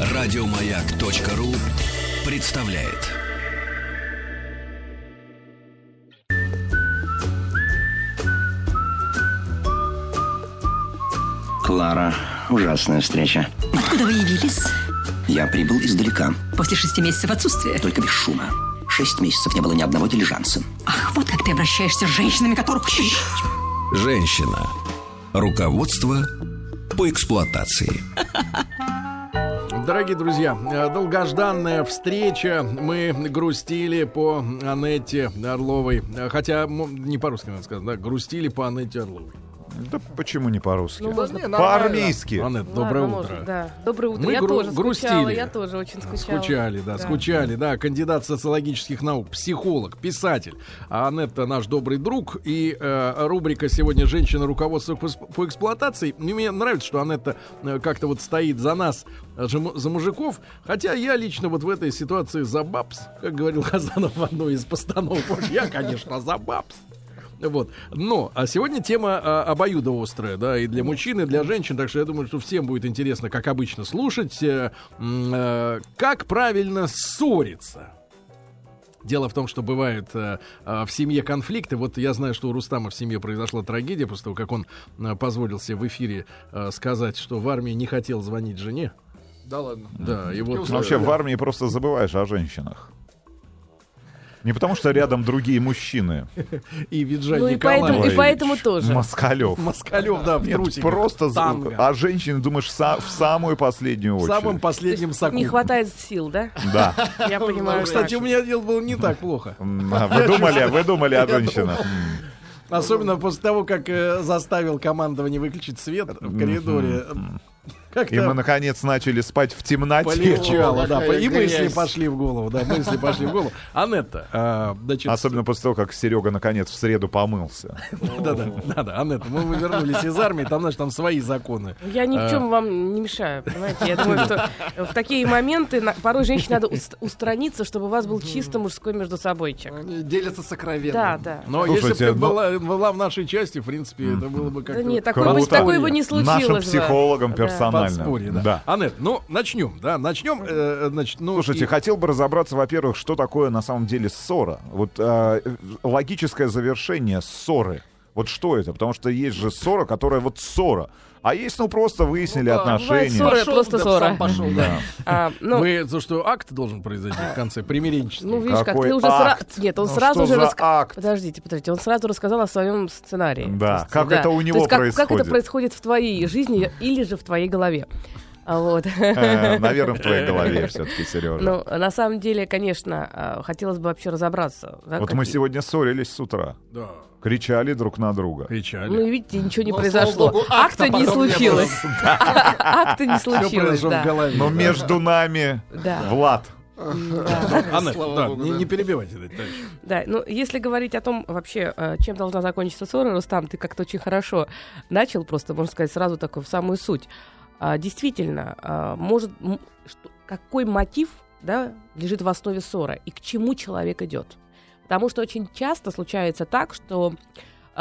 Радиомаяк.ру представляет. Клара, ужасная встреча. Откуда вы явились? Я прибыл издалека, После шести месяцев отсутствия. только без шума. Шесть месяцев не было ни одного дилижанса. Ах, вот как ты обращаешься с женщинами, которых... Женщина. Руководство по эксплуатации. Дорогие друзья, долгожданная встреча. Мы грустили по Анетте Орловой. Хотя, не по-русски надо сказать, да, грустили по Анетте Орловой. Да почему не по-русски? Ну, можно По-армейски. Анет, Ладно, доброе можно, утро. да. Доброе утро. Мы я гру- тоже грустили. скучала, я тоже очень скучала. Скучали, да, скучали, да. Кандидат социологических наук, психолог, писатель. А Анетта наш добрый друг. И э, рубрика сегодня «Женщина. Руководство по, эксплуатации». Мне нравится, что Анетта э, как-то вот стоит за нас, э, за мужиков. Хотя я лично вот в этой ситуации за бабс, как говорил Хазанов в одной из постановок. Я, конечно, за бабс. Вот. Но, а сегодня тема а, обоюдоострая, да, и для мужчин, и для женщин, так что я думаю, что всем будет интересно, как обычно, слушать, э, э, как правильно ссориться. Дело в том, что бывают э, э, в семье конфликты. Вот я знаю, что у Рустама в семье произошла трагедия после того, как он э, позволил себе в эфире э, сказать, что в армии не хотел звонить жене. Да ладно. Да, и вот... Ну, Вообще э, в армии просто забываешь о женщинах. Не потому что рядом другие мужчины. И Виджай Ну и поэтому, и поэтому тоже. Москалев. Москалев, да, в Нет, трусиках. просто за- Танго. о женщине думаешь са- в самую последнюю В очередь. самом последнем соку. Не хватает сил, да? Да. Я понимаю. Кстати, у меня дело было не так плохо. А Вы думали, вы думали о женщинах. Особенно после того, как э, заставил командование выключить свет в коридоре. И Как-то мы, наконец, начали спать в темноте. полегчало, да. И мысли пошли в голову, да, мысли пошли в голову. Анетта, а, значит... Особенно после того, как Серега, наконец, в среду помылся. Да-да, да-да, Анетта, мы вы вернулись из армии, там, значит, там свои законы. Я ни в чем вам не мешаю, понимаете? Я думаю, что в такие моменты порой женщине надо уст- устраниться, чтобы у вас был чисто мужской между собойчик. Они делятся сокровенно. Да, да. Но если бы ты но- была, в нашей части, в принципе, это было бы Да как-то... нет, такое бы, не случилось. Нашим Да. персонально. Подспорье, да. Да. Анет, ну, начнем, да, начнем, э, значит, ну... Слушайте, и- хотел бы разобраться, во-первых, что такое на самом деле ссора. Вот э, логическое завершение ссоры. Вот что это? Потому что есть же ссора, которая вот ссора. А есть, ну, просто выяснили Ну да, отношения. ссора, Пошел, просто да, ссора. пошел, да. Да. А, ну, Вы, то, что акт должен произойти в конце, примиренческий. ну, видишь, как Какой ты уже сразу... Нет, он Ну, сразу же... за раска- акт? Подождите, подождите, он сразу рассказал о своем сценарии. Да, То есть, как это у То него есть как, как это происходит. происходит в твоей жизни или же в твоей голове. А Вот. Э, Наверное, в твоей голове все-таки, Сережа. Ну, на самом деле, конечно, а, хотелось бы вообще разобраться. да, Вот мы какие- сегодня ссорились с утра. Да, Кричали друг на друга. кричали. Ну, видите, ничего не Но, произошло. слава богу, Акта акта не случилось. Акта не случилось, произошло да. Но между нами Да. Влад. Да, богу, не, не перебивайте, да, ну если говорить о том вообще, э, чем должна закончиться ссора, Рустам, ты как-то очень хорошо начал, просто, можно сказать, сразу такой в самую суть. А, Действительно, а, может, какой мотив да, лежит в основе ссоры и к чему человек идет? Потому что очень часто случается так, что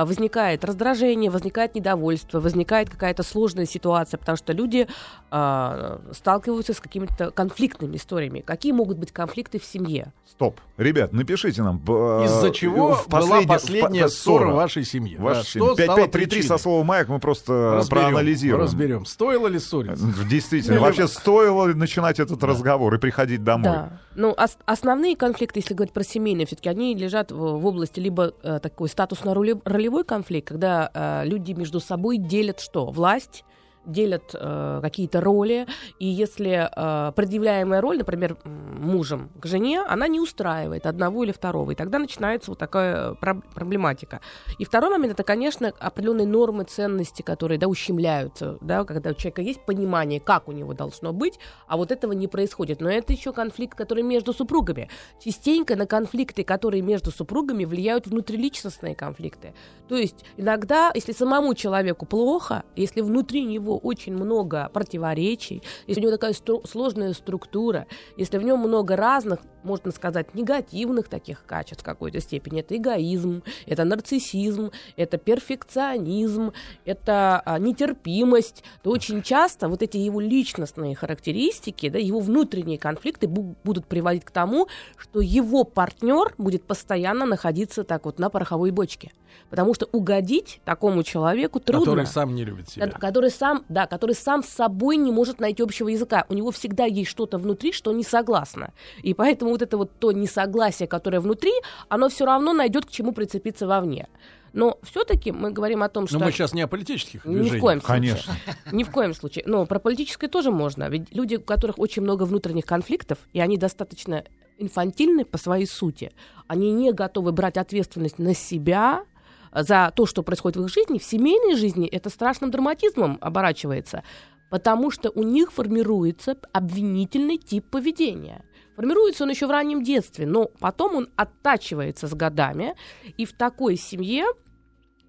возникает раздражение, возникает недовольство, возникает какая-то сложная ситуация, потому что люди а, сталкиваются с какими-то конфликтными историями. Какие могут быть конфликты в семье? Стоп. Ребят, напишите нам. э, Из-за чего в была последняя в- ссора в вашей семье? Ваша Да, стало 5533 со словом «маяк» мы просто Разберем, проанализируем. Разберем. Стоило ли ссориться? Действительно. Вообще стоило ли начинать этот разговор и приходить домой? Да. Ну, ос- основные конфликты, если говорить про семейные, все-таки они лежат в, в области либо э, такой статусно-ролевой конфликт, когда э, люди между собой делят что? Власть, делят э, какие-то роли, и если э, предъявляемая роль, например, мужем к жене, она не устраивает одного или второго, и тогда начинается вот такая проб- проблематика. И второй момент это, конечно, определенные нормы ценности, которые да, ущемляются, да, когда у человека есть понимание, как у него должно быть, а вот этого не происходит. Но это еще конфликт, который между супругами. Частенько на конфликты, которые между супругами, влияют внутриличностные конфликты. То есть иногда, если самому человеку плохо, если внутри него него очень много противоречий, если у него такая стру- сложная структура, если в нем много разных, можно сказать, негативных таких качеств в какой-то степени, это эгоизм, это нарциссизм, это перфекционизм, это а, нетерпимость, то очень часто вот эти его личностные характеристики, да, его внутренние конфликты бу- будут приводить к тому, что его партнер будет постоянно находиться так вот на пороховой бочке. Потому что угодить такому человеку трудно. Который сам не любит себя. Ко- который сам, да, который сам с собой не может найти общего языка. У него всегда есть что-то внутри, что не согласно. И поэтому вот это вот то несогласие, которое внутри, оно все равно найдет к чему прицепиться вовне. Но все-таки мы говорим о том, что... Но мы сейчас не о политических Ни движениях. в коем случае. Конечно. Ни в коем случае. Но про политическое тоже можно. Ведь люди, у которых очень много внутренних конфликтов, и они достаточно инфантильны по своей сути, они не готовы брать ответственность на себя за то, что происходит в их жизни, в семейной жизни это страшным драматизмом оборачивается, потому что у них формируется обвинительный тип поведения. Формируется он еще в раннем детстве, но потом он оттачивается с годами, и в такой семье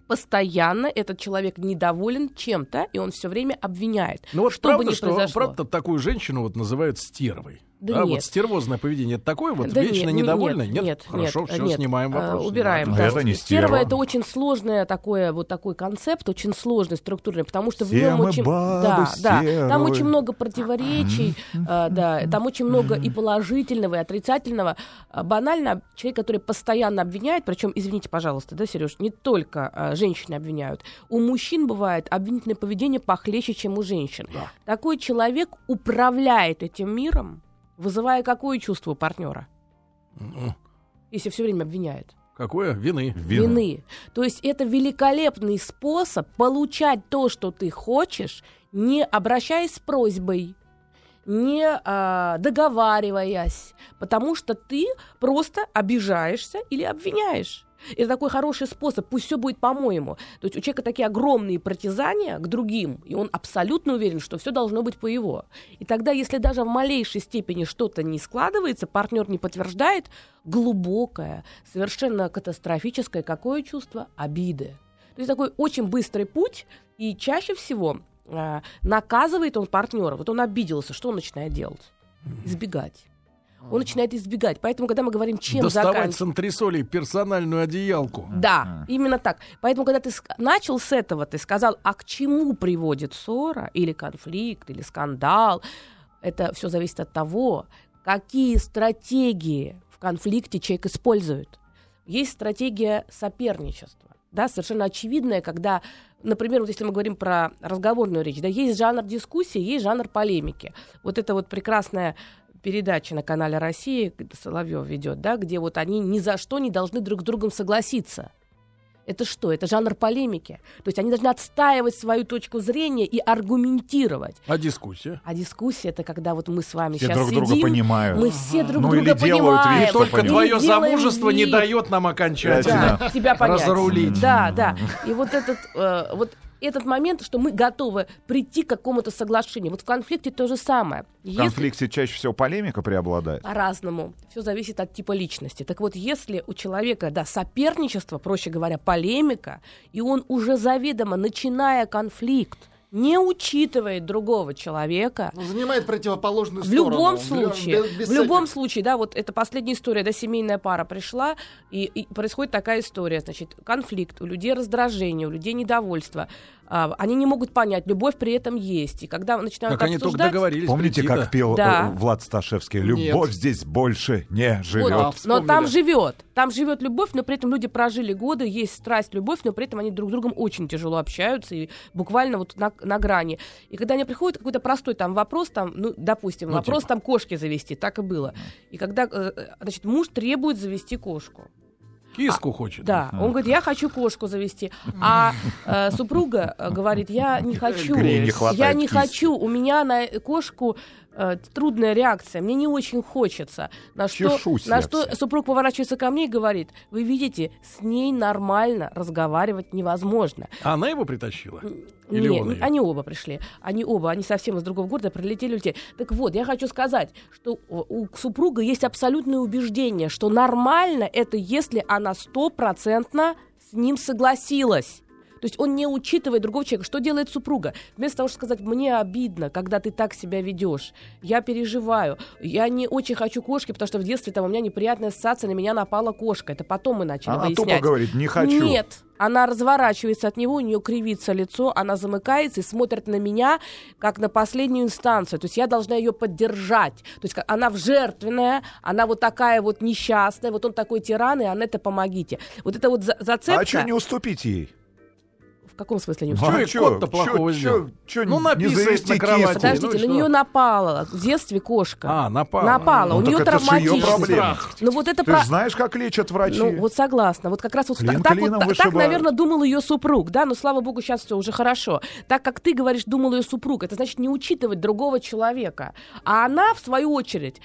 постоянно этот человек недоволен чем-то, и он все время обвиняет. Ну вот что бы правда, ни что произошло. правда такую женщину вот называют стервой. Да а нет. вот стервозное поведение это такое вот Да вечно нет, не- недовольное? Нет, нет, Хорошо, нет, все, нет. снимаем А, вопрос. убираем. Ну, да. это не Стерва стерва. это очень сложное такое, вот такой концепт, очень сложный, структурный, потому что в Все нем мы очень, бабы да, да, там стервы. очень много противоречий, а, да, там очень много и положительного, и отрицательного. А, Банально человек, который постоянно обвиняет, причем, извините, пожалуйста, да, Сереж, не только а, женщины обвиняют, у мужчин бывает обвинительное поведение похлеще, чем у женщин. Такой человек управляет этим миром, вызывая какое чувство партнера? М, если все время обвиняет. Какое? Вины. Вины. То есть это великолепный способ получать то, что ты хочешь, не обращаясь с просьбой, не а, договариваясь, потому что ты просто обижаешься или обвиняешь. Это такой хороший способ, пусть все будет по-моему. То есть у человека такие огромные притязания к другим, и он абсолютно уверен, что все должно быть по его. И тогда, если даже в малейшей степени что-то не складывается, партнер не подтверждает, глубокое, совершенно катастрофическое какое чувство? Обиды. То есть такой очень быстрый путь, и чаще всего а, наказывает он партнера. Вот он обиделся, что он начинает делать? Избегать. Он начинает избегать. Поэтому, когда мы говорим, чем Доставать заканчивать... с антресолей персональную одеялку. Да, именно так. Поэтому, когда ты начал с этого, ты сказал, а к чему приводит ссора или конфликт, или скандал, это все зависит от того, какие стратегии в конфликте человек использует. Есть стратегия соперничества, да, совершенно очевидная, когда, например, вот если мы говорим про разговорную речь, да, есть жанр дискуссии, есть жанр полемики. Вот это вот прекрасная передача на канале России, Соловьев ведет, да, где вот они ни за что не должны друг с другом согласиться. Это что? Это жанр полемики. То есть они должны отстаивать свою точку зрения и аргументировать. А дискуссия? А дискуссия это когда вот мы с вами Все сейчас друг сидим, друга понимают. мы все друг Ну, друга или делают понимаем. вид, Только твое замужество не вид. дает нам окончательно. Да, тебя понять. разрулить. Да, да. И вот этот, э, вот этот момент, что мы готовы прийти к какому-то соглашению. Вот в конфликте то же самое. В Если- конфликте чаще всего полемика преобладает. По-разному. Все зависит от типа личности. Так вот, если у человека, да, соперничество, проще говоря, полемика, и он уже заведомо, начиная конфликт, не учитывает другого человека, Ну, занимает противоположную в сторону. любом Без- случае, без- без в любом всяких- случае, да, вот это последняя история, да, семейная пара пришла, и, и происходит такая история, значит, конфликт, у людей раздражение, у людей недовольство, а, они не могут понять, любовь при этом есть, и когда начинают Как они только обсуждать... договорились. Помните, прийти-то? как пел Да. э, Влад Сташевский? Любовь здесь больше не Вот, живет. Да, но вспомнили. там живет. Там живет любовь, но при этом люди прожили годы, есть страсть, любовь, но при этом они друг с другом очень тяжело общаются и буквально вот на, на грани. И когда они приходят, какой-то простой там вопрос, там, ну, допустим, Ну, вопрос типа. там кошки завести, так и было. И когда, э, э, значит, муж требует завести кошку. Киску хочет. Да, он говорит, я хочу кошку завести. А э, супруга э, говорит, я не хочу. Не я не кисти. хочу. У меня на кошку э, трудная реакция. Мне не очень хочется. На что, Чешусь на что вся. супруг поворачивается ко мне и говорит, вы видите, с ней нормально разговаривать невозможно. А она его притащила? Или Не, он её? они оба пришли. Они оба, они совсем из другого города прилетели улетели. Так вот, я хочу сказать, что у супруга есть абсолютное убеждение, что нормально это, если она стопроцентно с ним согласилась. То есть он не учитывает другого человека. Что делает супруга? Вместо того, чтобы сказать, мне обидно, когда ты так себя ведешь, я переживаю, я не очень хочу кошки, потому что в детстве там у меня неприятная ассоциация, на меня напала кошка. Это потом мы начали Она выяснять. тупо говорит, не хочу. Нет, она разворачивается от него, у нее кривится лицо, она замыкается и смотрит на меня как на последнюю инстанцию. То есть я должна ее поддержать. То есть она в жертвенная, она вот такая вот несчастная, вот он такой тиран, и Анетта, помогите. Вот это вот за- зацепка... А что не уступить ей? В каком смысле не Чё уступить? и кот-то плохого сделал? Ну, завести на кровати. киску? Подождите, ну на что? нее напала в детстве кошка. А, напала. Напала, Ну, у нее травматизм. Ну вот это Ты знаешь, как лечат врачи? Ну, вот согласна. Вот как раз вот Клин так, вот, так, наверное, думал ее супруг, да, но слава богу, сейчас все уже хорошо. Так как ты говоришь, думал ее супруг, это значит не учитывать другого человека. А она, в свою очередь,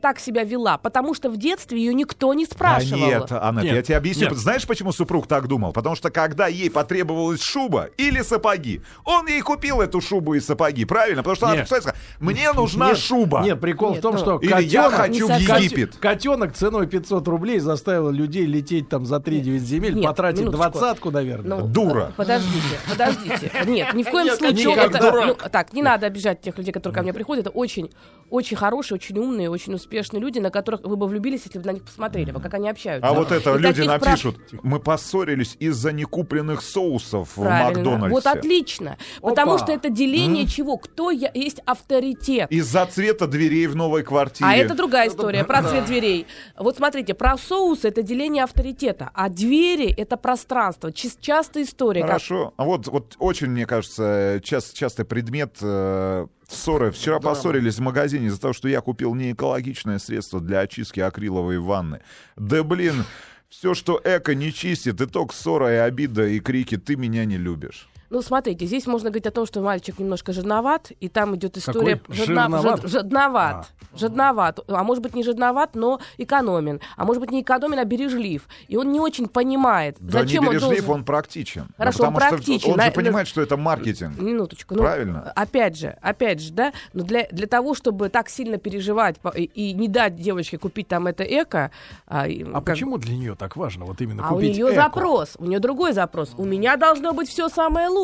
так себя вела, потому что в детстве ее никто не Да спрашивал. нет, Аннет, Нет, я тебе объясню. нет. Знаешь, почему супруг так думал? Потому что когда ей потребовалась шуба или сапоги, он ей купил эту шубу и сапоги, правильно? Потому что она Нет. что сказала, мне нужна Нет, шуба. Нет, прикол Нет, в том, ну, что Или я хочу в Египет. Котенок ценой 500 рублей заставил людей лететь там за 3-9 земель, Нет, потратить двадцатку, наверное. Ну, Дура. Подождите, подождите. Нет, ни в коем Нет, случае. это- ну, так, не надо обижать тех людей, которые ко мне приходят. Это очень, очень хорошие, очень умные, очень успешные люди, на которых вы бы влюбились, если бы на них посмотрели, как они общаются. А вот это И люди таких прав- напишут, мы поссорились из-за некупленных соусов в Правильно. Макдональдсе. Вот отлично. Потому Опа. что это деление чего? Кто я, есть авторитет. Из-за цвета дверей в новой квартире. А это другая история про цвет дверей. Вот смотрите, про соус это деление авторитета, а двери это пространство. Частая история. как- Хорошо. А вот, вот очень, мне кажется, часто, частый предмет э, ссоры. Вчера поссорились в магазине из-за того, что я купил не экологичное средство для очистки акриловой ванны. Да блин, все, что эко не чистит, итог ссора и обида и крики «ты меня не любишь». Ну, смотрите, здесь можно говорить о том, что мальчик немножко жадноват, и там идет история... Какой? жадна- Жирноват? жад- жадноват. Жадноват. А может быть, не жадноват, но экономен. А может быть, не экономен, а бережлив. И он не очень понимает, Да зачем не он бережлив, должен... он практичен. Хорошо, он потому практичен. что он же понимает, что это маркетинг. Минуточку. Ну, Правильно. Опять же, опять же, да, но для, для того, чтобы так сильно переживать и, и не дать девочке купить там это эко... А, А как- почему для нее так важно вот именно А у купить нее эко? запрос, у нее другой запрос. У меня должно быть все самое лучшее.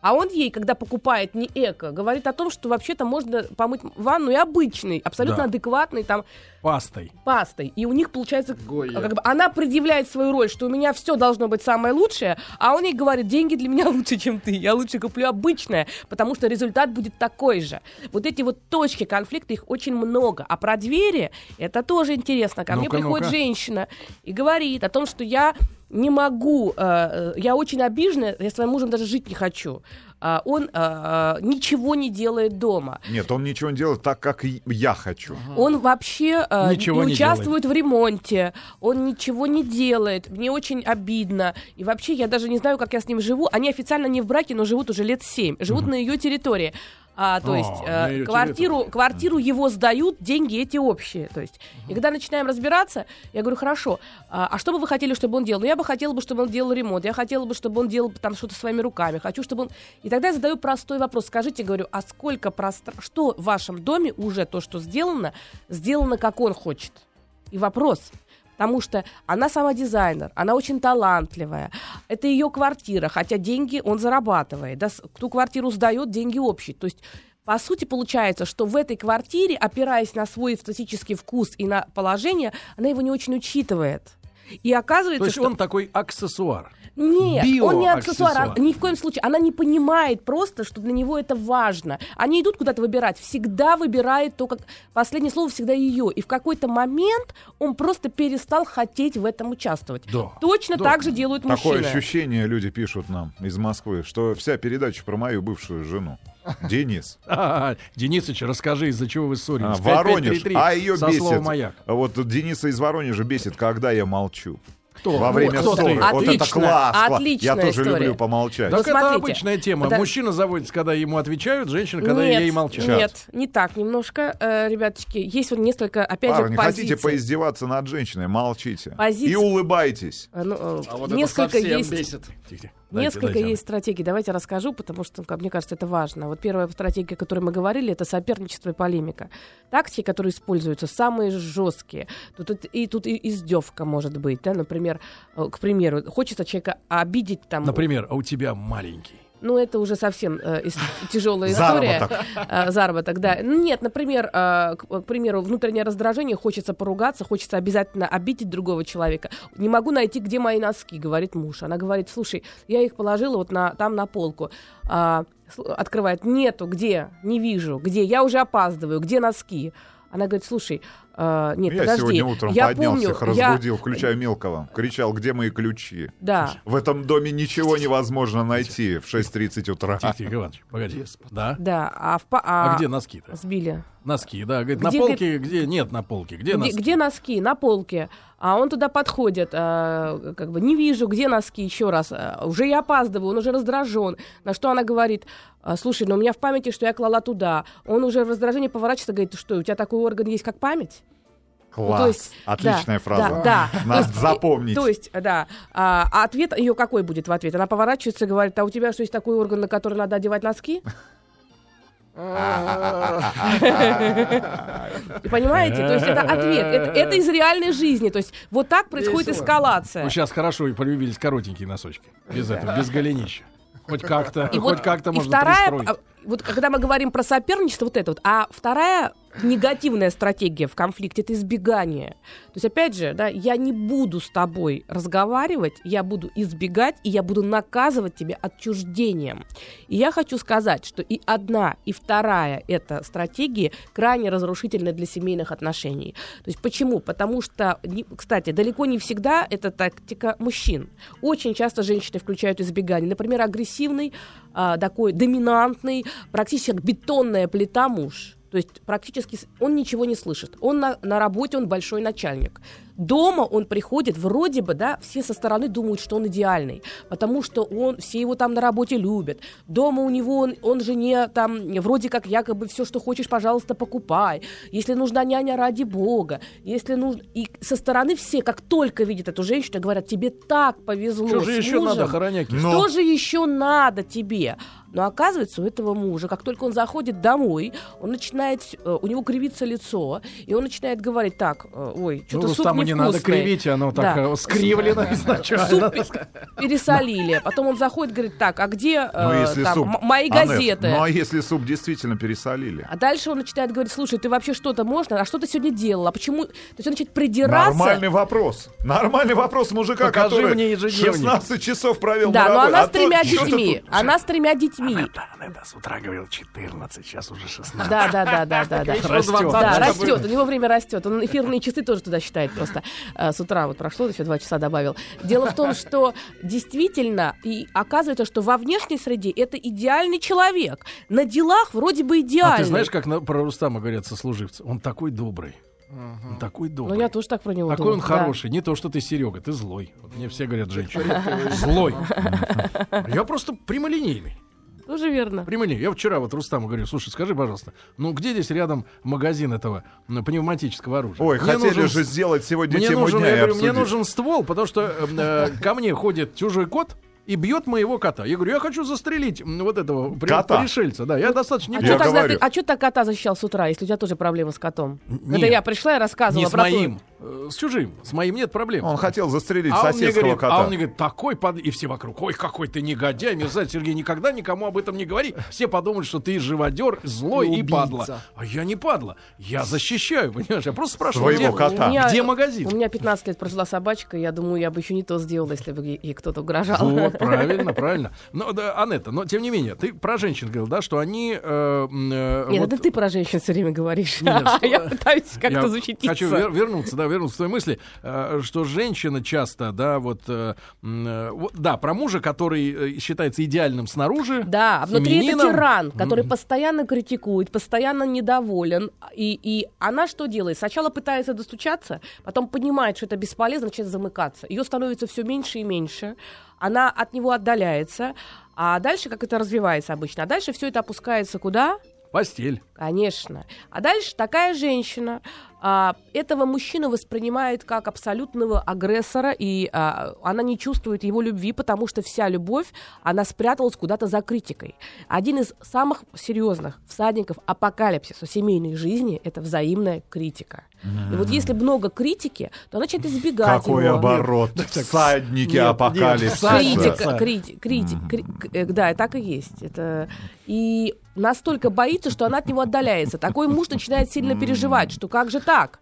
А он ей, когда покупает не эко, говорит о том, что вообще-то можно помыть ванну и обычной, абсолютно Да. адекватной там Пастой. пастой. И у них получается, Гоя. как бы, она предъявляет свою роль, что у меня все должно быть самое лучшее, а он ей говорит, деньги для меня лучше, чем ты, я лучше куплю обычное, потому что результат будет такой же. Вот эти вот точки конфликта, их очень много. А про двери, это тоже интересно. Ко мне Ну-ка, приходит ну-ка. женщина и говорит о том, что я не могу, э, э, я очень обижена, я с своим мужем даже жить не хочу. А он э, ничего не делает дома. Нет, он ничего не делает так, как я хочу. Он вообще Ничего не не участвует в ремонте, он ничего не делает. Мне очень обидно. И вообще я даже не знаю, как я с ним живу. Они официально не в браке, но живут уже лет семь. Живут на ее территории. А, то О, есть э, квартиру, квартиру его сдают, деньги эти общие. То есть, и когда начинаем разбираться, я говорю, хорошо, а, а что бы вы хотели, чтобы он делал? Ну, я бы хотела бы, чтобы он делал ремонт, я хотела бы, чтобы он делал там что-то своими руками, хочу, чтобы он... И тогда я задаю простой вопрос, скажите, говорю, а сколько пространства, что в вашем доме уже то, что сделано, сделано, как он хочет? И вопрос, Потому что она сама дизайнер, она очень талантливая. Это ее квартира, хотя деньги он зарабатывает. Да, ту квартиру сдает, деньги общие. То есть по сути, получается, что в этой квартире, опираясь на свой эстетический вкус и на положение, она его не очень учитывает. И оказывается, То есть что... он такой аксессуар. Нет, он не аксессуар, Биоаксессуар. а- ни в коем случае. Она не понимает просто, что для него это важно. Они идут куда-то выбирать, всегда выбирает то, как последнее слово всегда ее. И в какой-то момент он просто перестал хотеть в этом участвовать. Да. Точно Да. так же делают Такое мужчины. ощущение люди пишут нам из Москвы, что вся передача про мою бывшую жену. Денис. А, Денисыч, расскажи, из-за чего вы А, ссорились. Воронеж. 5533 А ее бесит. «Маяк». Вот Дениса из Воронежа бесит, когда я молчу. Кто? Во время кто ссоры. ты? Вот это Отлично, класс. класс. Я отличная тоже история. люблю помолчать. Так Вот это смотрите, обычная тема. это- Мужчина заводится, когда ему отвечают, женщина, когда нет, ей молчат. Нет, не так немножко, э, ребяточки. Есть вот несколько, опять Парни, же, хотите позиций. поиздеваться над женщиной? Молчите. Позиция- И улыбайтесь. Э, ну, э, А вот это несколько совсем есть. бесит. Тихо-тихо. Дайте, Несколько дайте, есть стратегий. Давайте расскажу, потому что, как мне кажется, это важно. Вот первая стратегия, о которой мы говорили, это соперничество и полемика. Тактики, которые используются, самые жесткие. Тут, и- тут и издевка может быть, да, например, например, э, к примеру, хочется человека обидеть там. Например, а у тебя маленький. Ну, это уже совсем э, ис- тяжелая история. Заработок. Э, заработок, да. Ну, Нет, например, э, к, к примеру, внутреннее раздражение, хочется поругаться, хочется обязательно обидеть другого человека. Не могу найти, где мои носки, говорит муж. Она говорит, слушай, я их положила вот на, там на полку. А, открывает, нету, где? Не вижу, где? Я уже опаздываю, где носки? Она говорит, слушай, э, нет, Я подожди, сегодня утром я поднялся, помню, их я- разбудил, включая мелкого. Кричал, где мои ключи? Да. В этом доме ничего невозможно найти в 6.30 утра. Тихо, Тихо, Иванович, погоди. Да? Да, а, в, па- А а, где носки-то? сбили? Носки, да. Говорит, на Где, полке, где нет на полке, где Где, носки? где носки? На полке. А он туда подходит, а, как бы не вижу, где носки еще раз. А, уже я опаздываю, он уже раздражен. На что она говорит, «А, слушай, ну у меня в памяти, что я клала туда. Он уже в раздражении поворачивается, говорит, что у тебя такой орган есть, как память? Ну, Класс. то есть, Отличная да, фраза. Да, да. Надо То есть, запомнить. То есть, да. А, а ответ ее какой будет в ответ? Она поворачивается и говорит, а у тебя что, есть такой орган, на который надо одевать носки? И Понимаете? То есть это ответ. Это, это из реальной жизни. То есть вот так происходит эскалация. Ну, сейчас хорошо и полюбились коротенькие носочки. Без этого, без голенища. Хоть как-то, И хоть вот- как-то и можно вторая, пристроить. а, вот когда мы говорим про соперничество, вот это вот, а вторая негативная стратегия в конфликте это избегание. То есть, опять же, да, я не буду с тобой разговаривать, я буду избегать, и я буду наказывать тебя отчуждением. И я хочу сказать, что и одна, и вторая эта стратегии крайне разрушительны для семейных отношений. То есть почему? Потому что, кстати, далеко не всегда это тактика мужчин. Очень часто женщины включают избегание. Например, агрессивный, а, такой доминантный, практически как бетонная плита муж. То есть практически он ничего не слышит. Он на, на работе, он большой начальник. Дома он приходит, вроде бы, да, все со стороны думают, что он идеальный, потому что он, все его там на работе любят. Дома у него, он, он жене там, вроде как якобы все, что хочешь, пожалуйста, покупай. Если нужна няня, ради бога. Если нужно... И со стороны все, как только видят эту женщину, говорят, тебе так повезло Что же еще мужем. надо, хороняки? Что же еще надо тебе? Но оказывается, у этого мужа, как только он заходит домой, он начинает, э, у него кривится лицо, и он начинает говорить так, э, ой, Ну, что-то суп Рустаму не надо невкусный». кривить, оно так Да. э, скривлено изначально. Суп пе- пересолили. Потом он заходит, говорит, так, а где э, Ну, если там, суп... мои Анет, газеты? ну, а если суп действительно пересолили? А дальше он начинает говорить, слушай, ты вообще что-то можно? А что ты сегодня делал? А почему? То есть он начинает придираться. Нормальный вопрос. Нормальный вопрос мужика, Покажи который мне ежедневник. 16 часов провел Да, на но работе. она А с тремя детьми. Она с тремя детьми. Да, да, с утра говорил 14, сейчас уже 16. Да, да, да, да, да, да. Растет. Да, растет. У него время растет. Он эфирные часы тоже туда считает просто. э, С утра вот прошло, еще два часа добавил. Дело в том, что действительно, и оказывается, что во внешней среде это идеальный человек. На делах вроде бы идеальный. А ты знаешь, как на- про Рустама говорят сослуживцы? Он такой добрый. Он такой Ну, добрый. я тоже так про него Такой он думаю, да. хороший. Не то, что ты Серега, ты злой. Вот мне все говорят женщины. Злой. Я просто прямолинейный. Тоже верно. Прямолинейный. Я вчера вот Рустаму говорю, слушай, скажи, пожалуйста, ну где здесь рядом магазин этого пневматического оружия? Ой, Мне хотели нужен же сделать сегодня Мне тему нужен, дня я говорю, мне нужен ствол, потому что э, ко мне ходит чужой кот и бьет моего кота. Я говорю, я хочу застрелить вот этого Кота. пришельца. Да, я достаточно А что тогда ты, а что ты кота защищал с утра, если у тебя тоже проблемы с котом? Нет. Это я пришла и рассказывала не с про то- моим, э, с чужим. С моим нет проблем. Он хотел застрелить а соседского говорит, кота. а он мне говорит, такой под... И все вокруг, ой, какой ты негодяй, мерзавец, Сергей, никогда никому об этом не говори. Все подумают, что ты живодер, злой и, убийца. падла. А я не падла. Я защищаю, понимаешь? Я просто спрашиваю, где, кота. Меня- где магазин? У меня 15 лет прожила собачка, я думаю, я бы еще не то сделала, если бы ей, кто-то угрожал. Вот, правильно, правильно. Но, да, Анетта, но тем не менее, ты про женщин говорил, да, что они... э, э, Нет, вот- это ты про женщин все время говоришь. Нет, что- Я пытаюсь как-то защититься. Хочу вер- вернуться, да, вернуться к той мысли, э, что женщина часто, да, вот, э, э, да, про мужа, который считается идеальным снаружи. Да, а внутри это тиран, который постоянно критикует, постоянно недоволен. И, и она что делает? Сначала пытается достучаться, потом понимает, что это бесполезно, начинает замыкаться. Ее становится все меньше и меньше. Она от него отдаляется. А дальше, как это развивается обычно? А дальше все это опускается куда? Постель. Конечно. А дальше такая женщина а, этого мужчину воспринимает как абсолютного агрессора, и а, она не чувствует его любви, потому что вся любовь, она спряталась куда-то за критикой. Один из самых серьезных всадников апокалипсиса семейной жизни – это взаимная критика. И вот если много критики, то она начинает избегать Какой его. оборот. Всадники апокалипсиса. Критика, крити- крити- кри- э, да, так и есть. Это и настолько боится, что она от него отдаляется. Такой муж начинает сильно переживать, что как же так? Как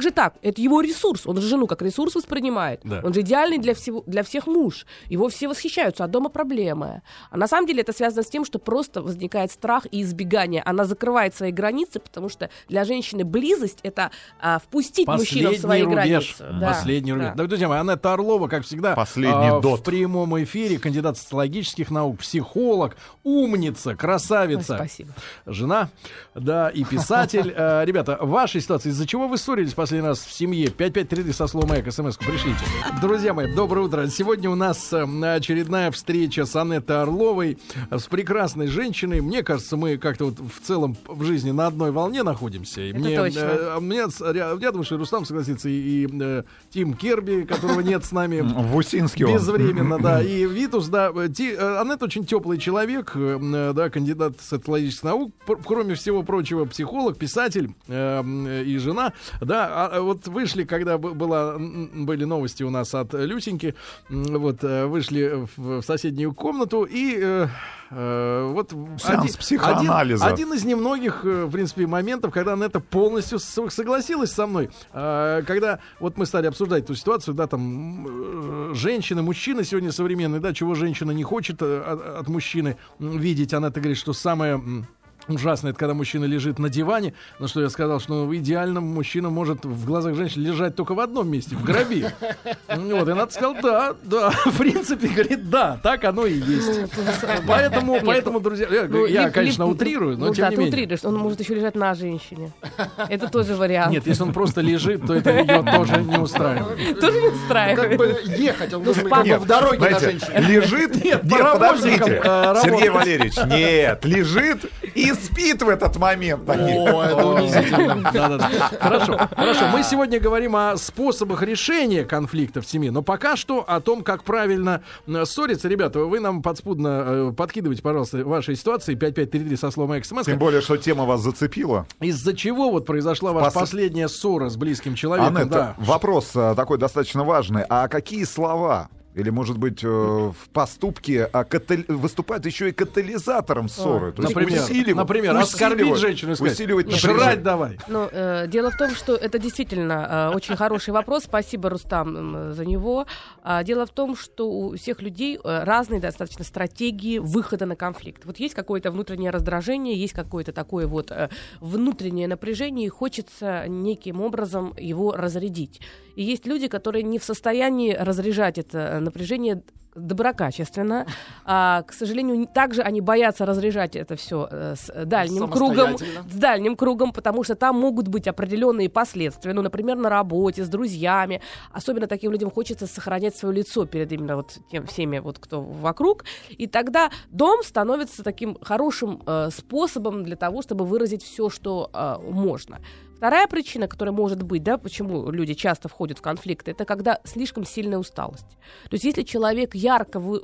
же так? Это его ресурс. Он же жену как ресурс воспринимает. Да. Он же идеальный для, всего, для всех муж. Его все восхищаются, а дома проблемы. А на самом деле это связано с тем, что просто возникает страх и избегание. Она закрывает свои границы, потому что для женщины близость это а, впустить мужчину в свои рубеж. границы. Да, Последний рубеж. да. Да, друзья мои, Анетта Орлова, как всегда, Последний а, дот. в прямом эфире, кандидат социологических наук, психолог, умница, красавица. Ой, спасибо. Жена, да, и писатель. Э, Ребята, в вашей ситуации, из-за чего вы ссорились последний раз в семье? 5533 со словом «эк» смс-ку пришлите. Друзья мои, доброе утро. Сегодня у нас э, очередная встреча с Анеттой Орловой, с прекрасной женщиной. Мне кажется, мы как-то вот в целом в жизни на одной волне находимся. И Это мне, точно. э, мне, с- я, я думаю, что Рустам согласится, и, и, э, Тим Керби, которого нет с нами. Вусинский он. Безвременно, да. И Витус, да. Ти, э, Аннет очень теплый человек, э, э, да, кандидат социологических наук, кроме всего прочего, психолог, писатель э, м, и жена. Да, а, а вот вышли, когда была, были новости у нас от Люсеньки, вот э, вышли в, соседнюю комнату и э, э, вот Сеанс психоанализа. Один, один из немногих, э, в принципе, моментов, когда Анетта полностью с- согласилась со мной. А, Когда вот мы стали обсуждать эту ситуацию, да, там э, женщины, мужчины сегодня современные, да, чего женщина не хочет э, от, от мужчины видеть. Анетта говорит, что самое... Ужасно, это когда мужчина лежит на диване, на что я сказал, что ну, идеально мужчина может в глазах женщины лежать только в одном месте, в гробе. Вот, и она сказала, да, да, в принципе, говорит, да, так оно и есть. Поэтому, поэтому, друзья, я, Ну, конечно, утрирую, но ну, тем да, не ты менее. утрируешь. Он может еще лежать на женщине. Это тоже вариант. Нет, если он просто лежит, то это ее тоже не устраивает. тоже не Как устраивает. бы ехать, он должен как в дороге на женщине. лежит, нет, подождите, э. Сергей Валерьевич, нет, лежит и спит в этот момент. О, это унизительно. Хорошо, хорошо. Мы сегодня говорим о способах решения конфликтов в семье, но пока что о том, как правильно э, ссориться. Ребята, вы нам подспудно э, подкидывайте, пожалуйста, ваши ситуации 5533 со словом «эксмс». Тем более, что тема вас зацепила. Из-за чего вот произошла ваша Пос- последняя ссора с близким человеком? Анетта, вопрос а, такой достаточно важный. А какие слова или, может быть, э, в поступке а, катали- выступают еще и катализатором ссоры? То есть Например, усиливают- например, оскорбить женщину сказать, усиливать жрать напряжение. давай. Ну, э, дело в том, что это действительно э, очень хороший вопрос. Спасибо, Рустам, м, за него. А, дело в том, что у всех людей э, разные достаточно стратегии выхода на конфликт. Вот есть какое-то внутреннее раздражение, есть какое-то такое вот э, внутреннее напряжение, и хочется неким образом его разрядить. И есть люди, которые не в состоянии разряжать это э, напряжение доброкачественно. А, к сожалению, также они боятся разряжать это все с э, дальним кругом, с дальним кругом, потому что там могут быть определенные последствия. Ну, например, на работе, с друзьями. Особенно таким людям хочется сохранять свое лицо перед именно вот тем всеми, вот кто вокруг. И тогда дом становится таким хорошим э, способом для того, чтобы выразить все, что э, можно. Вторая причина, которая может быть, да, почему люди часто входят в конфликты, это когда слишком сильная усталость. То есть если человек ярко вы-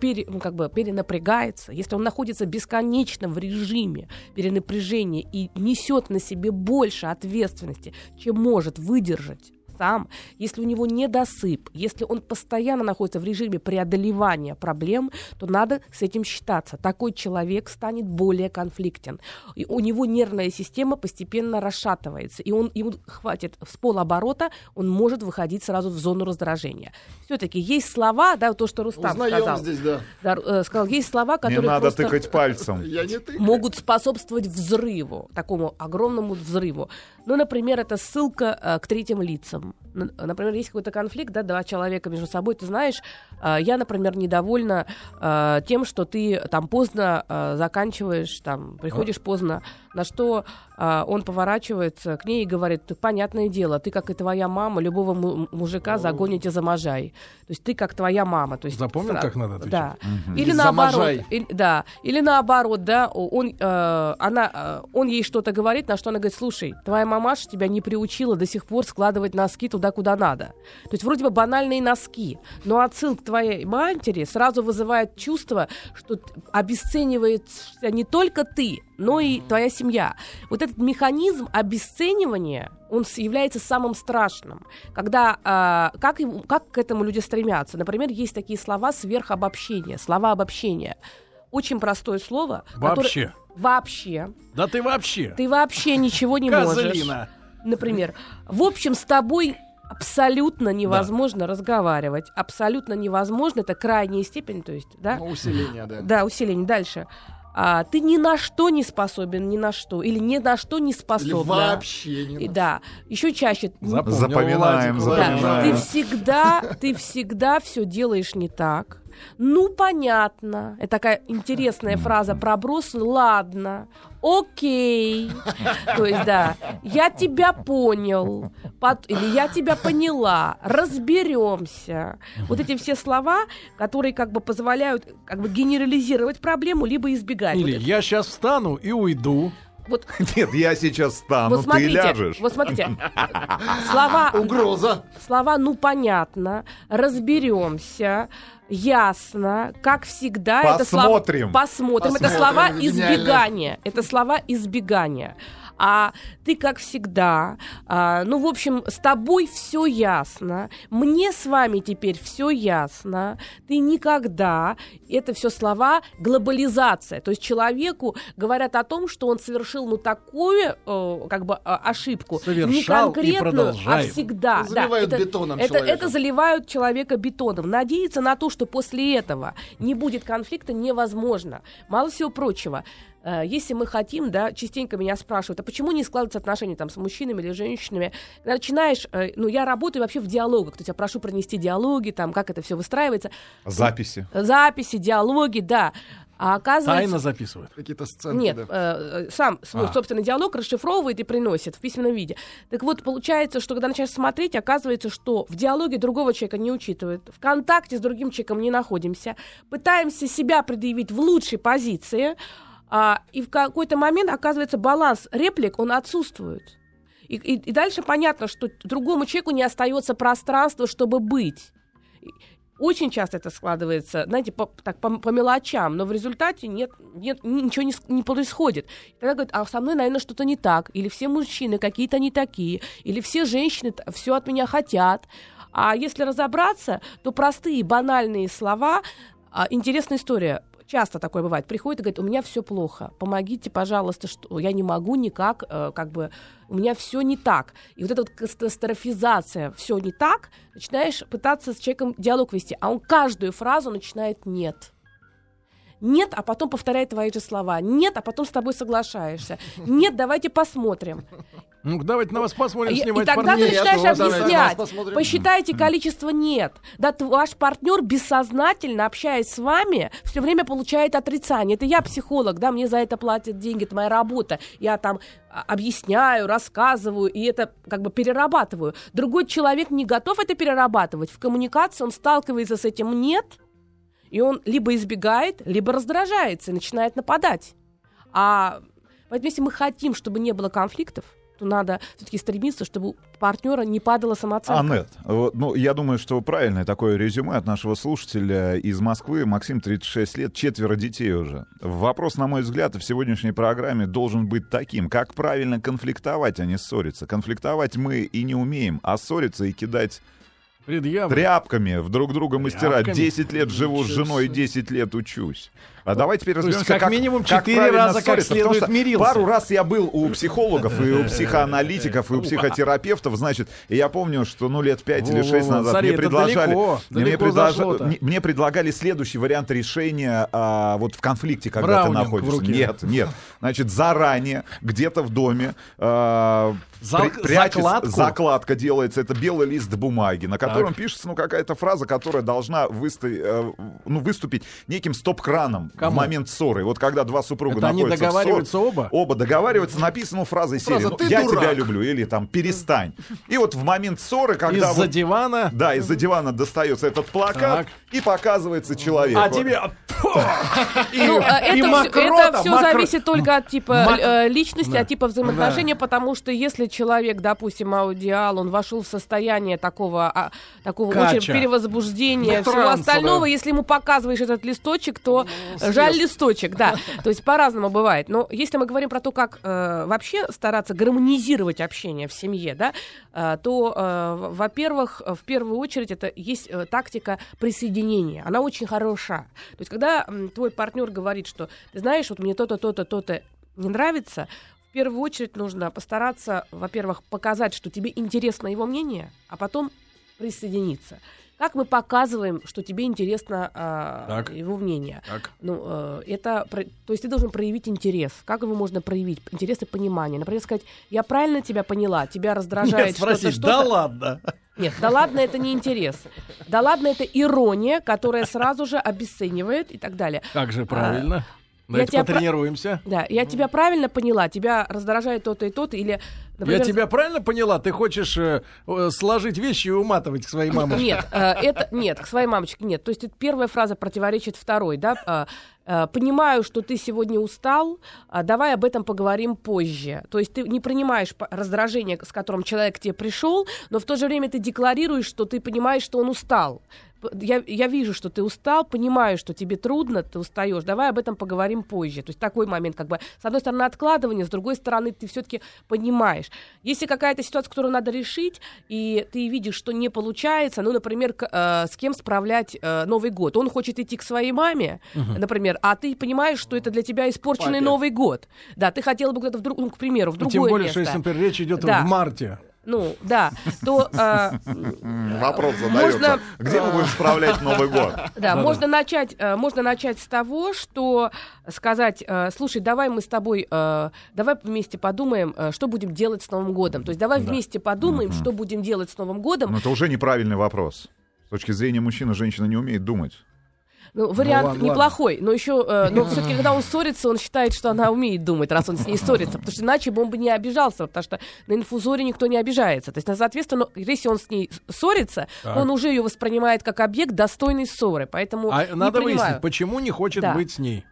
пере- ну, как бы перенапрягается, если он находится бесконечно в режиме перенапряжения и несет на себе больше ответственности, чем может выдержать сам, если у него недосып, если он постоянно находится в режиме преодолевания проблем, то надо с этим считаться. Такой человек станет более конфликтен. И у него нервная система постепенно расшатывается, и он, ему хватит с полоборота, он может выходить сразу в зону раздражения. Все-таки есть слова, да, то, что Рустам Узнаем сказал. здесь, да. Да, э, сказал, есть слова, Не которые надо просто тыкать пальцем. Не могут способствовать взрыву, такому огромному взрыву. Ну, например, это ссылка э, к третьим лицам. album. Например, есть какой-то конфликт, да, два человека между собой, ты знаешь, а, я, например, недовольна а, тем, что ты там поздно а, заканчиваешь, там, приходишь поздно, на что он поворачивается к ней и говорит, «Ты, понятное дело, ты, как и твоя мама, любого му- мужика загоните за можай. То есть ты как твоя мама. То есть Запомнил, сра- как надо отвечать? Да. Или За наоборот, или, да, или наоборот, да, он, э, она, э, он ей что-то говорит, на что она говорит, слушай, твоя мамаша тебя не приучила до сих пор складывать носки туда, куда надо. То есть вроде бы банальные носки, но отсыл к твоей матери сразу вызывает чувство, что обесценивается не только ты, но и твоя семья. Вот этот механизм обесценивания, он является самым страшным. Когда, а, как, как к этому люди стремятся? Например, есть такие слова сверхобобщения, слова обобщения. Очень простое слово. которое- Вообще. Вообще. Да ты вообще. Ты вообще ничего не можешь. Например, в общем, с тобой абсолютно невозможно разговаривать. Абсолютно невозможно. Это крайняя степень, то есть, да? Ну, усиление, да. Да, усиление. Дальше. А, ты ни на что не способен, ни на что. Или ни на что не Или способна. вообще не И Да. Еще чаще. Запомнил, Запоминаем, Владик, Да, запоминаем. ты всегда, ты всегда все делаешь не так. Ну, понятно. Это такая интересная фраза. Проброс, ладно. Окей. То есть, да, я тебя понял. Пот- Или я тебя поняла. Разберемся. Вот эти все слова, которые как бы позволяют как бы генерализировать проблему, либо избегать. Вот Или это- я сейчас встану и уйду. вот, Нет, я сейчас стану, вот ты смотрите, ляжешь. вот смотрите, слова, Угроза. слова «ну понятно», «разберемся», «ясно», «как всегда». Это Посмотрим. слова, посмотрим. Это Посмотрим, слова гениально. избегания. Это слова избегания. А ты, как всегда, а, ну, в общем, с тобой все ясно, мне с вами теперь все ясно, ты никогда, это все слова глобализация. То есть человеку говорят о том, что он совершил, ну, такую, э, как бы, а, ошибку. не Совершал и конкретную, а всегда. Да, Заливают это, бетоном это, человека. это заливают человека бетоном. Надеяться на то, что после этого не будет конфликта, невозможно. Мало всего прочего. Э, Если мы хотим, да, частенько меня спрашивают, а почему не складываются отношения там с мужчинами или женщинами? Когда начинаешь, э, ну, я работаю вообще в диалогах, то есть я прошу пронести диалоги, там, как это все выстраивается, Записи. записи, диалоги, да. А оказывается... Тайно записывают. Какие-то сценки, Нет, да. э, э, сам свой А. собственный диалог расшифровывает и приносит в письменном виде. Так вот, получается, что когда начинаешь смотреть, оказывается, что в диалоге другого человека не учитывают, в контакте с другим человеком не находимся, пытаемся себя предъявить в лучшей позиции, а, и в какой-то момент, оказывается, баланс реплик, он отсутствует. И, и- и дальше понятно, что другому человеку не остается пространства, чтобы быть. Очень часто это складывается, знаете, по, так, по, по мелочам, но в результате нет, нет ни- ничего не, не происходит. Тогда говорят, а со мной, наверное, что-то не так, или все мужчины какие-то не такие, или все женщины все от меня хотят. А если разобраться, то простые банальные слова, а, интересная история. Часто такое бывает. Приходит и говорит, у меня все плохо, помогите, пожалуйста, что я не могу никак, э, как бы, у меня все не так. И вот эта вот катастрофизация, все не так, начинаешь пытаться с человеком диалог вести, а он каждую фразу начинает «нет». Нет, а потом повторяет твои же слова. Нет, а потом с тобой соглашаешься. Нет, давайте посмотрим. Ну, давайте на вас посмотрим, И, и снимать тогда ты Нет, начинаешь вот давайте объяснять. Посчитайте количество нет. Да, ваш партнер бессознательно, общаясь с вами, все время получает отрицание. Это я психолог, да, мне за это платят деньги, это моя работа. Я там а, объясняю, рассказываю, и это как бы перерабатываю. Другой человек не готов это перерабатывать. В коммуникации он сталкивается с этим нет, и он либо избегает, либо раздражается и начинает нападать. А поэтому если мы хотим, чтобы не было конфликтов, то надо все-таки стремиться, чтобы у партнера не падала самооценка. Аннет, вот, ну, я думаю, что правильное такое резюме от нашего слушателя из Москвы. Максим, 36 лет, четверо детей уже. Вопрос, на мой взгляд, в сегодняшней программе должен быть таким. Как правильно конфликтовать, а не ссориться? Конфликтовать мы и не умеем, а ссориться и кидать Предъявы. тряпками в друг друга. Тряпками? 10 лет живу с женой, себе. 10 лет учусь. А давайте теперь разберемся, как минимум как четыре правильно раза как потому следует мирился. Пару раз я был у психологов и у психоаналитиков и у психотерапевтов, значит, и я помню, что ну лет пять или шесть назад смотри, мне это предложали, далеко, мне, далеко зашло-то. мне- предлагали следующий вариант решения а, вот в конфликте, когда ты Браунинг в находишься. Нет, нет, значит, заранее где-то в доме а, Зак- прячется- закладку? закладка делается, это белый лист бумаги, на котором пишется ну какая-то фраза, которая должна высто- э, ну, выступить неким стоп-краном в Кому? момент ссоры. Вот когда два супруга Это они находятся в договариваются оба? Оба договариваются, написано фразой серии Фраза «Ну, «Ты «Я дурак». тебя люблю» или там «Перестань». И вот в момент ссоры, когда Из-за вот- дивана. да, из-за дивана достается этот плакат Так. и показывается человек. А Вот. тебе... Ну, а и это, всё, мокрота, это все мокро- зависит только от типа Мак- э, личности, Да. от типа взаимоотношения, потому что если человек, допустим, аудиал, он вошел в состояние такого, а, такого Кача. очень перевозбуждения, Ну, всего остального, да. если ему показываешь этот листочек, то жаль листочек, да. То есть по-разному бывает. Но если мы говорим про то, как э, вообще стараться гармонизировать общение в семье, да, э, то, э, во-первых, э, в первую очередь это есть э, тактика присоединения. Она очень хороша. То есть когда м, твой партнер говорит, что ты знаешь, вот мне то-то, то-то, то-то не нравится, в первую очередь нужно постараться, во-первых, показать, что тебе интересно его мнение, а потом присоединиться. Как мы показываем, что тебе интересно а, Так. его мнение? Так. Ну, э, это, то есть ты должен проявить интерес. Как его можно проявить? Интерес и понимание. Например, сказать, я правильно тебя поняла, тебя раздражает что-то, что-то. да ладно. Нет, да ладно, это не интерес. Да ладно, это ирония, которая сразу же обесценивает и так далее. Как же правильно? Я Давайте тебя про- потренируемся. Да, я тебя правильно поняла, тебя раздражает то-то и то-то, или, например, Я тебя правильно поняла? Ты хочешь э, э, сложить вещи и уматывать к своей мамочке? Нет, э, это нет, к своей мамочке нет. То есть это первая фраза противоречит второй, да. э, э, Понимаю, что ты сегодня устал, а давай об этом поговорим позже. То есть ты не принимаешь раздражение, с которым человек к тебе пришел, но в то же время ты декларируешь, что ты понимаешь, что он устал. Я, я вижу, что ты устал, понимаю, что тебе трудно, ты устаешь. Давай об этом поговорим позже. То есть такой момент, как бы, с одной стороны, откладывание, с другой стороны, ты все-таки понимаешь. Если какая-то ситуация, которую надо решить, и ты видишь, что не получается, ну, например, к- э, с кем справлять э, Новый год. Он хочет идти к своей маме, например, а ты понимаешь, что это для тебя испорченный Папе. Новый год. Да, ты хотела бы куда-то, в друг- ну, к примеру, в Ну, другое Тем более, место. что если, например, речь идет Да. в марте. Ну, да, то... э, Вопрос задается. Можно- Где мы будем справлять Новый год? Да, можно начать, э, можно начать с того, что сказать, э, слушай, давай мы с тобой, э, давай вместе подумаем, э, что будем делать с Новым годом. То есть давай вместе подумаем, что будем делать с Новым годом. Ну, это уже неправильный вопрос. С точки зрения мужчины, женщина не умеет думать. Ну, вариант ладно, неплохой, но еще, э, но все-таки, когда он ссорится, он считает, что она умеет думать, раз он с ней ссорится, потому что иначе бы он бы не обижался, потому что на инфузоре никто не обижается. То есть, ну, соответственно, если он с ней ссорится, Так. он уже ее воспринимает как объект достойной ссоры, поэтому А надо принимаю. выяснить, почему не хочет Да. быть с ней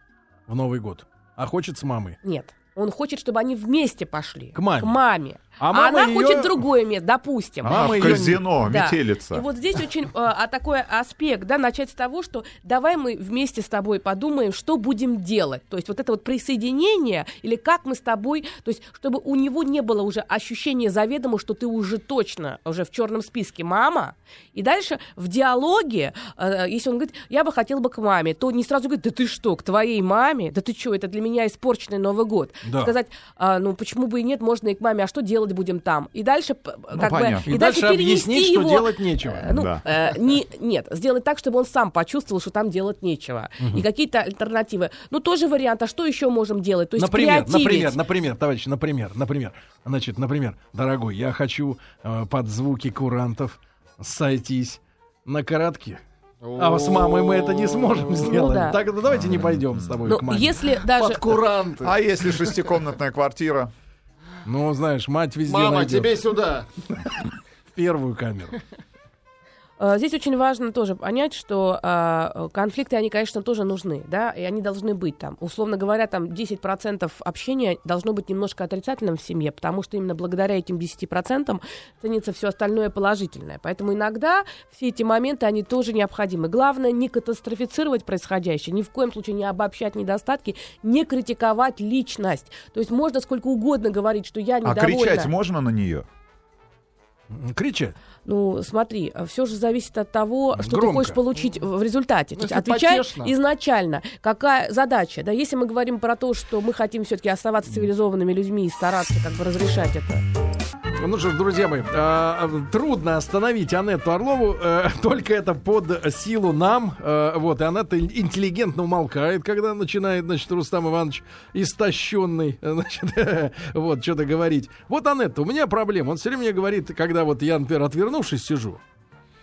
в Новый год, а хочет с мамой. Нет. Он хочет, чтобы они вместе пошли. К маме. К маме. А А, мама она её- хочет другое место, допустим. А мама в казино, Да. метелица. И вот здесь очень э, а, такой аспект, да, начать с того, что давай мы вместе с тобой подумаем, что будем делать. То есть вот это вот присоединение, или как мы с тобой, то есть чтобы у него не было уже ощущения заведомо, что ты уже точно уже в черном списке мама. И дальше в диалоге, э, если он говорит, я бы хотел бы к маме, то не сразу говорит, да ты что, к твоей маме? Да ты что, это для меня испорченный Новый год. Да. Сказать, а, ну почему бы и нет, можно и к маме, а что делать будем там? И дальше п- как понятно. бы И дальше перенести объяснить, что его, делать нечего. э, Ну, Да. э, не, нет, сделать так, чтобы он сам почувствовал, что там делать нечего. И какие-то альтернативы. Ну, тоже вариант, а что еще можем делать? То есть например, креативить. например, например, товарищ, например, например, значит, например, дорогой, я хочу э, под звуки курантов сойтись на коротке. А с мамой мы это не сможем сделать. Ну да. Так ну, давайте не пойдем с тобой Ну, к маме. если даже... Под куранты. А если шестикомнатная квартира? Ну, знаешь, мать везде Мама, найдет. тебе сюда. в первую камеру. Э, Здесь очень важно тоже понять, что э, конфликты, они, конечно, тоже нужны, да, и они должны быть там. Условно говоря, там 10% общения должно быть немножко отрицательным в семье, потому что именно благодаря этим 10% ценится все остальное положительное. Поэтому иногда все эти моменты, они тоже необходимы. Главное не катастрофицировать происходящее, ни в коем случае не обобщать недостатки, не критиковать личность. То есть можно сколько угодно говорить, что я А недовольна. кричать можно на нее? Кричать. Ну, смотри, все же зависит от того, что ты Громко. хочешь получить в результате. То есть отвечай потешно. изначально, какая задача. Да, если мы говорим про то, что мы хотим все-таки оставаться цивилизованными людьми и стараться как бы разрешать это. Ну что ж, друзья мои, а, трудно остановить Анетту Орлову, э, только это под силу нам. э, вот, и Анетта интеллигентно умолкает, когда начинает, значит, Рустам Иванович истощенный, э, значит, вот, что-то говорить. Вот, Анетта, у меня проблема. Он все время мне говорит, когда вот я, например, отвернувшись сижу,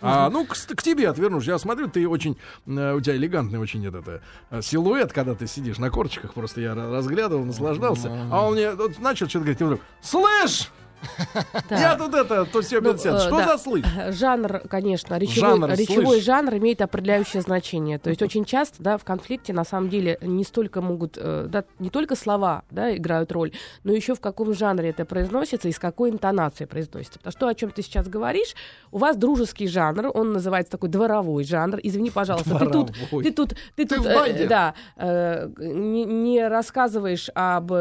а, ну, к, к тебе отвернусь. Я смотрю, ты очень, э, у тебя элегантный очень этот э, э, силуэт, когда ты сидишь на корчиках. Просто я ра- разглядывал, наслаждался. А он мне вот начал что-то говорить, и вдруг, слышь! Я тут это, то все Ну, 50. э, Что за слышь? Жанр, конечно, речевой, Жанр, имеет определяющее значение. То есть очень часто, да, в конфликте на самом деле не столько могут, э, да, не только слова, да, играют роль, но еще в каком жанре это произносится и с какой интонацией произносится. Потому что о чем ты сейчас говоришь, у вас дружеский жанр, он называется такой дворовой жанр. Извини, пожалуйста, ты тут, ты тут, ты тут, э, да, э, не, рассказываешь об,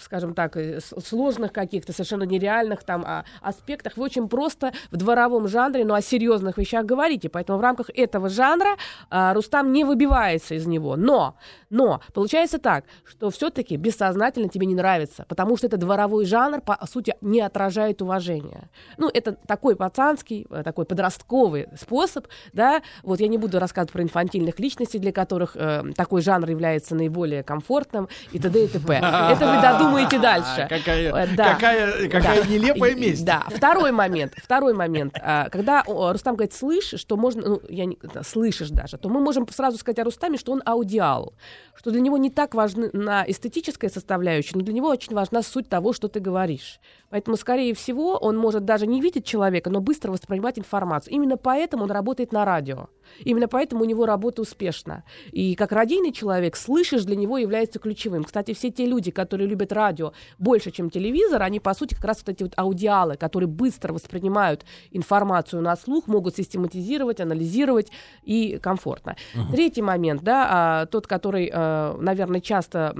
скажем так, сложных каких-то совершенно нереальных там а, аспектах. Вы очень просто в дворовом жанре, но о серьезных вещах говорите. Поэтому в рамках этого жанра а, Рустам не выбивается из него. Но, но получается так, что все-таки бессознательно тебе не нравится, потому что это дворовой жанр, по сути, не отражает уважения. Ну, это такой пацанский, э, такой подростковый способ, да. Вот я не буду рассказывать про инфантильных личностей, для которых э, такой жанр является наиболее комфортным и т.д. и т.п. Это вы додумаете дальше. Какая, Э, да. какая, какая Да. нелепая месть. Да, второй момент, второй момент. А, Когда Рустам говорит «слышишь», что можно, ну, я не, слышишь даже, то мы можем сразу сказать о Рустаме, что он аудиал, что для него не так важна на эстетическая составляющая, но для него очень важна суть того, что ты говоришь. Поэтому, скорее всего, он может даже не видеть человека, но быстро воспринимать информацию. Именно поэтому он работает на радио. Именно поэтому у него работа успешна. И как радийный человек, слышишь, для него является ключевым. Кстати, все те люди, которые любят радио больше, чем телевизор, они, по сути, как раз вот эти вот аудиалы, которые быстро воспринимают информацию на слух, могут систематизировать, анализировать и комфортно. Третий момент, да, а, тот, который, э, наверное, часто...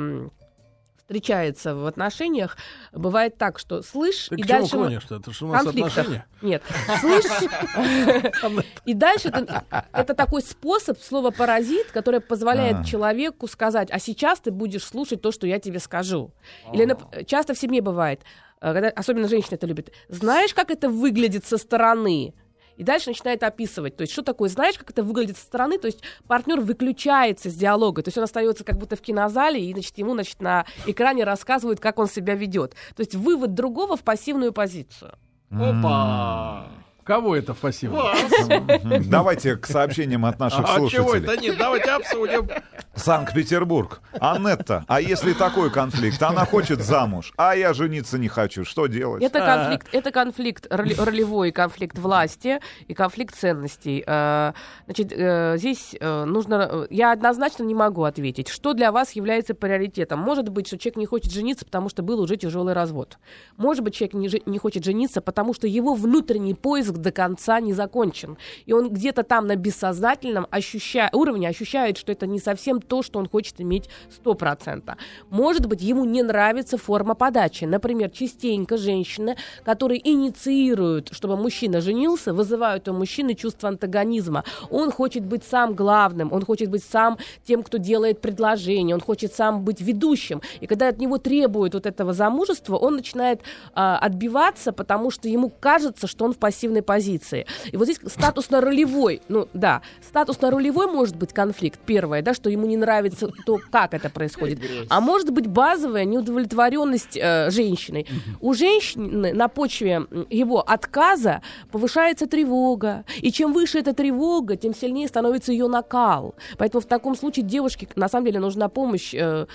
встречается в отношениях, бывает так, что слышь, Ты и к чему дальше... мы- клонишь-то? Это же у нас конфликтах. отношения. Нет. Слышь, и дальше это, такой способ, слово паразит, которое позволяет А. человеку сказать, а сейчас ты будешь слушать то, что я тебе скажу. Или часто в семье бывает, когда, особенно женщины это любят, знаешь, как это выглядит со стороны? И дальше начинает описывать, то есть что такое, знаешь, как это выглядит со стороны, то есть партнер выключается с диалога, то есть он остается как будто в кинозале, и значит, ему значит, на экране рассказывают, как он себя ведет. То есть вывод другого в пассивную позицию. Опа! Кого это? Мгм. Давайте к сообщениям от наших А чего слушателей. это? Нет, давайте обсудим. Санкт-Петербург. Анетта, а если такой конфликт? Она хочет замуж, а я жениться не хочу. Что делать? Это конфликт, это конфликт ролевой, конфликт власти и конфликт ценностей. Э, Значит, э, здесь э, нужно... Я однозначно не могу ответить, что для вас является приоритетом. Может быть, что человек не хочет жениться, потому что был уже тяжелый развод. Может быть, человек не, не хочет жениться, потому что его внутренний поиск до конца не закончен. И он где-то там на бессознательном ощуща... уровне ощущает, что это не совсем то, что он хочет иметь 100%. Может быть, ему не нравится форма подачи. Например, частенько женщины, которые инициируют, чтобы мужчина женился, вызывают у мужчины чувство антагонизма. Он хочет быть сам главным, он хочет быть сам тем, кто делает предложение, он хочет сам быть ведущим. И когда от него требуют вот этого замужества, он начинает а, отбиваться, потому что ему кажется, что он в пассивной позиции. И вот здесь статусно-ролевой, ну да, статусно-ролевой может быть конфликт, первое, да, что ему не нравится то, как это происходит. А может быть базовая неудовлетворенность э, женщиной. У женщины на почве его отказа повышается тревога. И чем выше эта тревога, тем сильнее становится ее накал. Поэтому в таком случае девушке на самом деле нужна помощь. э,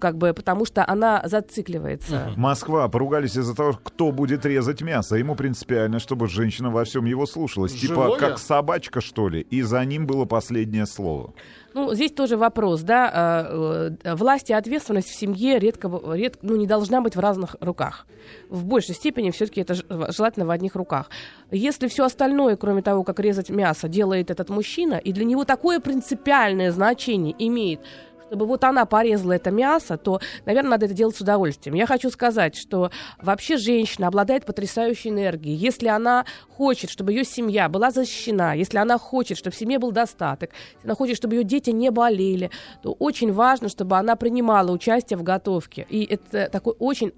как бы, потому что она зацикливается. Москва. Поругались из-за того, кто будет резать мясо. Ему принципиально, чтобы женщина во всем его слушалась. Типа, Живое? как собачка, что ли. И за ним было последнее слово. Ну, здесь тоже вопрос, да, э, э, власть и ответственность в семье редко, б- ред- ну, не должна быть в разных руках. В большей степени все-таки это желательно в одних руках. Если все остальное, кроме того, как резать мясо, делает этот мужчина, и для него такое принципиальное значение имеет, чтобы вот она порезала это мясо, то, наверное, надо это делать с удовольствием. Я хочу сказать, что вообще женщина обладает потрясающей энергией. Если она хочет, чтобы ее семья была защищена, если она хочет, чтобы в семье был достаток, если она хочет, чтобы ее дети не болели, то очень важно, чтобы она принимала участие в готовке. И это такой очень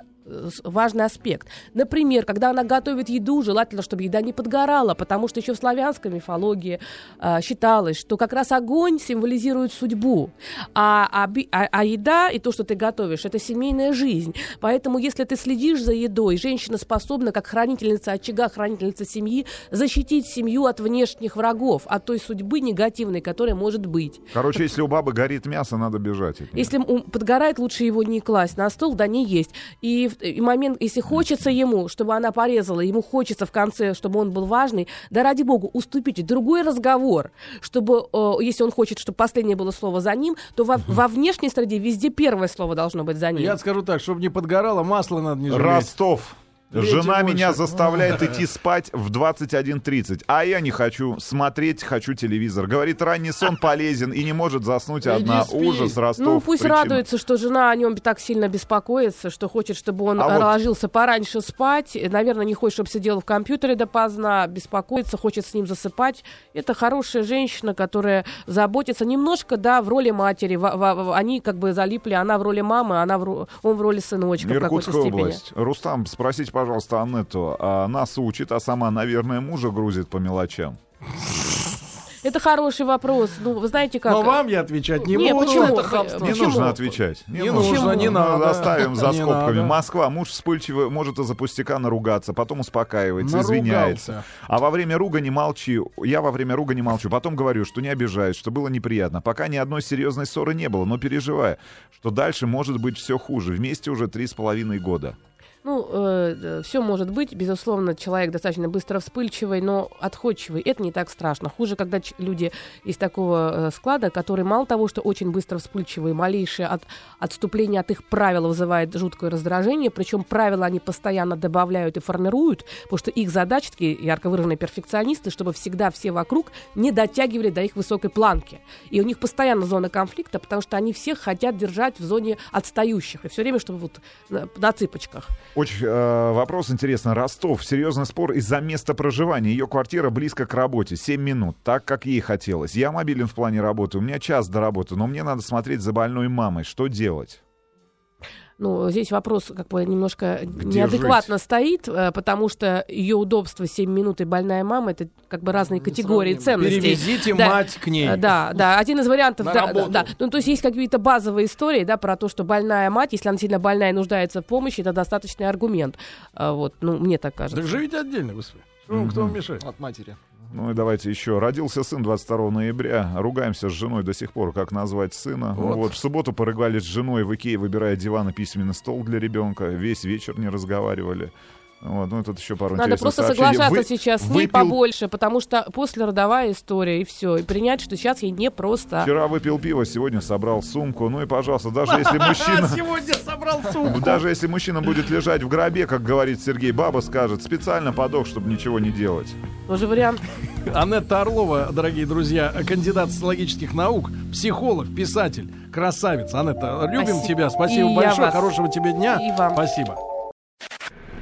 важный аспект. Например, когда она готовит еду, желательно, чтобы еда не подгорала, потому что еще в славянской мифологии а, считалось, что как раз огонь символизирует судьбу, а, а а- а еда и то, что ты готовишь, это семейная жизнь. Поэтому, если ты следишь за едой, женщина способна, как хранительница очага, хранительница семьи, защитить семью от внешних врагов, от той судьбы негативной, которая может быть. Короче, если у бабы горит мясо, надо бежать. Если подгорает, лучше его не класть на стол, да не есть. И, и момент, если хочется ему, чтобы она порезала, ему хочется в конце, чтобы он был важный, да ради бога, уступите. Другой разговор, чтобы, э, если он хочет, чтобы последнее было слово за ним, то во, во внешней среде везде первое слово должно быть за ним. Я скажу так, чтобы не подгорало, масло надо не жалеть. Ростов. Жена больше. меня заставляет идти спать в 21.30, а я не хочу смотреть, хочу телевизор. Говорит, ранний сон полезен и не может заснуть одна. спи. Ужас, Ростов. Ну, пусть причина. радуется, что жена о нем так сильно беспокоится, что хочет, чтобы он А э, вот- ложился пораньше спать. Наверное, не хочет, чтобы сидел в компьютере допоздна, беспокоится, хочет с ним засыпать. Это хорошая женщина, которая заботится немножко, да, в роли матери. Во- во- они как бы залипли, она в роли мамы, она в, он в роли сыночка в какой-то Иркутская степени. область. Рустам, спросите, пожалуйста, Аннету. а нас учит, а сама, наверное, мужа грузит по мелочам. Это хороший вопрос. Ну, вы знаете как... Но вам я отвечать не, Не, буду. почему? Это хамство. Не Почему? нужно отвечать. Не нужно, не Ну, надо. Оставим за Не скобками. надо. Москва. Муж вспыльчивый, может из-за пустяка наругаться, потом успокаивается, Наругался. извиняется. А во время руга не молчи. Я во время руга не молчу. Потом говорю, что не обижаюсь, что было неприятно. Пока ни одной серьезной ссоры не было, но переживаю, что дальше может быть все хуже. Вместе уже три с половиной года. Ну, все может быть. Безусловно, человек достаточно быстро вспыльчивый, но отходчивый. Это не так страшно. Хуже, когда люди из такого э, склада, которые мало того, что очень быстро вспыльчивые, малейшее от, отступление от их правил вызывает жуткое раздражение. Причем правила они постоянно добавляют и формируют, потому что их задача, такие ярко выраженные перфекционисты, чтобы всегда все вокруг не дотягивали до их высокой планки. И у них постоянно зона конфликта, потому что они всех хотят держать в зоне отстающих. И все время, чтобы вот на, на цыпочках. Очень э, вопрос интересный. Ростов. Серьезный спор из-за места проживания. Ее квартира близко к работе. 7 минут. Так, как ей хотелось. Я мобилен в плане работы. У меня час до работы. Но мне надо смотреть за больной мамой. Что делать? Ну, здесь вопрос как бы немножко неадекватно стоит, э, потому что ее удобство 7 минут и больная мама это как бы разные категории ценностей. Перевезите Да. мать к ней. Да, да, один из вариантов, На да, работу. да. Ну, то есть есть какие-то базовые истории, да, про то, что больная мать, если она сильно больная и нуждается в помощи, это достаточный аргумент. А, Вот, ну, мне так кажется. Так живите отдельно, господи. Кто вам мешает? От матери. Ну и давайте еще. Родился сын 22 ноября. Ругаемся с женой до сих пор, как назвать сына. Вот. Вот. В субботу порыгали с женой в Икее, выбирая диван и письменный стол для ребенка. Весь вечер не разговаривали. Вот, ну, тут еще пару Надо интересных просто сообщений. соглашаться Вы- сейчас с ней выпил- побольше, потому что после родовая история, и все. И принять, что сейчас ей непросто. Вчера выпил пиво, сегодня собрал сумку. Ну и, пожалуйста, даже если мужчина... Сегодня собрал сумку. Даже если мужчина будет лежать в гробе, как говорит Сергей, баба скажет, специально подох, чтобы ничего не делать. Тоже вариант. Анетта Орлова, дорогие друзья, кандидат социологических наук, психолог, писатель, красавица. Анетта, любим Спасибо. тебя. Спасибо И большое. Хорошего тебе дня. И вам. Спасибо.